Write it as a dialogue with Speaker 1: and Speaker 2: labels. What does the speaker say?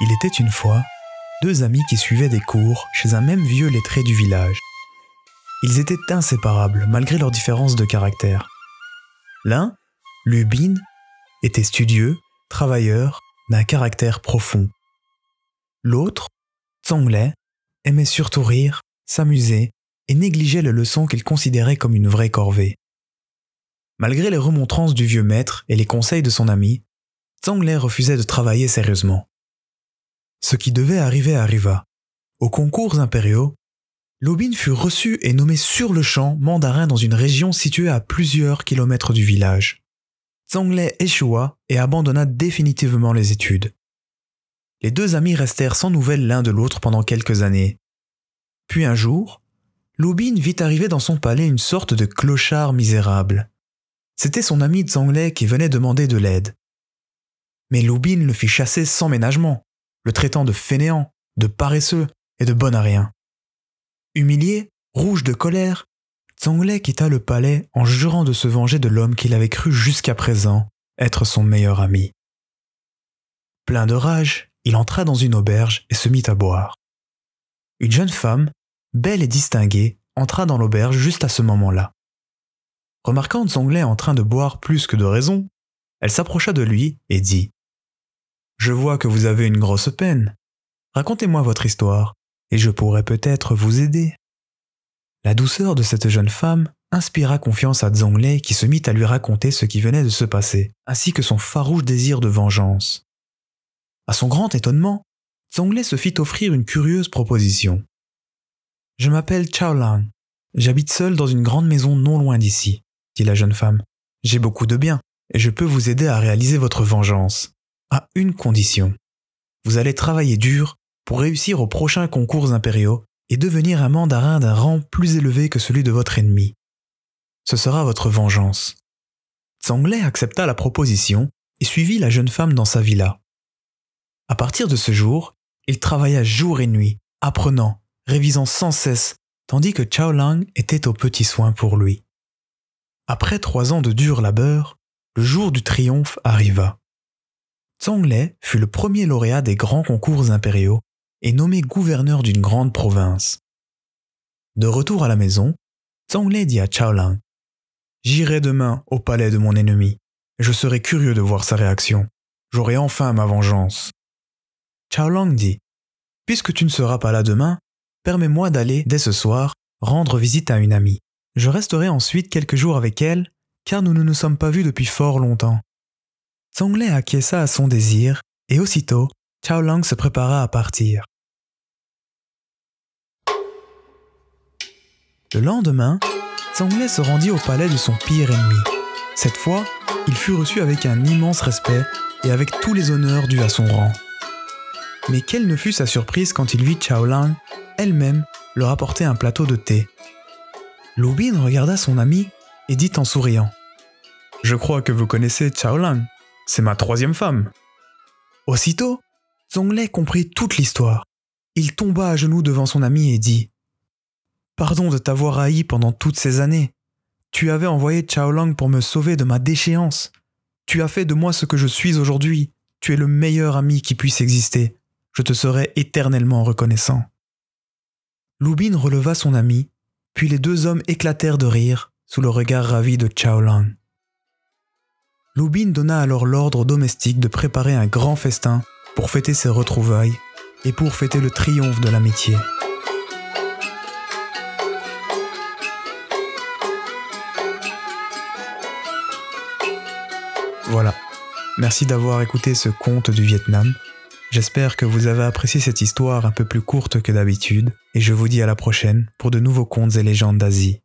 Speaker 1: Il était une fois deux amis qui suivaient des cours chez un même vieux lettré du village. Ils étaient inséparables malgré leurs différences de caractère. L'un, Lubin, était studieux, travailleur, d'un caractère profond. L'autre, Tsonglai, aimait surtout rire, s'amuser et négligeait les leçons qu'il considérait comme une vraie corvée. Malgré les remontrances du vieux maître et les conseils de son ami, Tsonglai refusait de travailler sérieusement. Ce qui devait arriver arriva. Aux concours impériaux, Lobin fut reçu et nommé sur le champ mandarin dans une région située à plusieurs kilomètres du village. Zhonglai échoua et abandonna définitivement les études. Les deux amis restèrent sans nouvelles l'un de l'autre pendant quelques années. Puis un jour, Lubin vit arriver dans son palais une sorte de clochard misérable. C'était son ami Zhonglai qui venait demander de l'aide. Mais Lubin le fit chasser sans ménagement le traitant de fainéant, de paresseux et de bon à rien. Humilié, rouge de colère, Zhonglai quitta le palais en jurant de se venger de l'homme qu'il avait cru jusqu'à présent être son meilleur ami. Plein de rage, il entra dans une auberge et se mit à boire. Une jeune femme, belle et distinguée, entra dans l'auberge juste à ce moment-là. Remarquant Zhonglai en train de boire plus que de raison, elle s'approcha de lui et dit je vois que vous avez une grosse peine. Racontez-moi votre histoire, et je pourrais peut-être vous aider. La douceur de cette jeune femme inspira confiance à Zhonglei qui se mit à lui raconter ce qui venait de se passer, ainsi que son farouche désir de vengeance. À son grand étonnement, Zhonglei se fit offrir une curieuse proposition. Je m'appelle Chao Lang. J'habite seul dans une grande maison non loin d'ici, dit la jeune femme. J'ai beaucoup de biens, et je peux vous aider à réaliser votre vengeance à une condition. Vous allez travailler dur pour réussir aux prochains concours impériaux et devenir un mandarin d'un rang plus élevé que celui de votre ennemi. Ce sera votre vengeance. Zhonglai accepta la proposition et suivit la jeune femme dans sa villa. À partir de ce jour, il travailla jour et nuit, apprenant, révisant sans cesse, tandis que Chao Lang était aux petits soins pour lui. Après trois ans de dur labeur, le jour du triomphe arriva. Zhonglai fut le premier lauréat des grands concours impériaux et nommé gouverneur d'une grande province. De retour à la maison, Zhonglai dit à Chaolang J'irai demain au palais de mon ennemi. Je serai curieux de voir sa réaction. J'aurai enfin ma vengeance. Chaolang dit Puisque tu ne seras pas là demain, permets-moi d'aller, dès ce soir, rendre visite à une amie. Je resterai ensuite quelques jours avec elle, car nous ne nous sommes pas vus depuis fort longtemps. Zhonglai acquiesça à son désir et aussitôt, Chao Lang se prépara à partir. Le lendemain, Zhonglai se rendit au palais de son pire ennemi. Cette fois, il fut reçu avec un immense respect et avec tous les honneurs dus à son rang. Mais quelle ne fut sa surprise quand il vit Chao Lang elle-même leur apporter un plateau de thé. Lubin regarda son ami et dit en souriant Je crois que vous connaissez Chao Lang. C'est ma troisième femme. Aussitôt, Zhonglai comprit toute l'histoire. Il tomba à genoux devant son ami et dit Pardon de t'avoir haï pendant toutes ces années. Tu avais envoyé Chao Lang pour me sauver de ma déchéance. Tu as fait de moi ce que je suis aujourd'hui. Tu es le meilleur ami qui puisse exister. Je te serai éternellement reconnaissant. Lubin releva son ami, puis les deux hommes éclatèrent de rire sous le regard ravi de Chao Lubin donna alors l'ordre aux domestiques de préparer un grand festin pour fêter ses retrouvailles et pour fêter le triomphe de l'amitié. Voilà. Merci d'avoir écouté ce conte du Vietnam. J'espère que vous avez apprécié cette histoire un peu plus courte que d'habitude et je vous dis à la prochaine pour de nouveaux contes et légendes d'Asie.